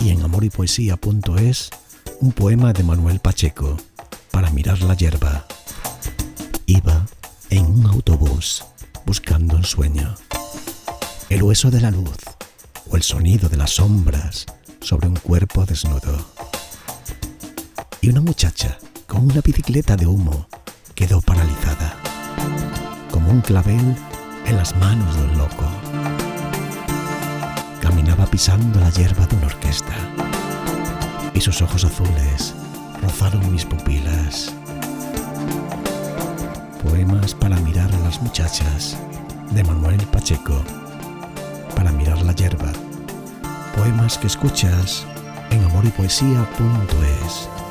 y en amorypoesía.es un poema de Manuel Pacheco para mirar la hierba. Iba en un autobús buscando un sueño. El hueso de la luz o el sonido de las sombras sobre un cuerpo desnudo. Y una muchacha con una bicicleta de humo quedó paralizada, como un clavel en las manos de un loco. Caminaba pisando la hierba de una orquesta y sus ojos azules rozaron mis pupilas. Poemas para mirar a las muchachas de Manuel Pacheco. Para mirar la hierba. Poemas que escuchas en amorypoesía.es.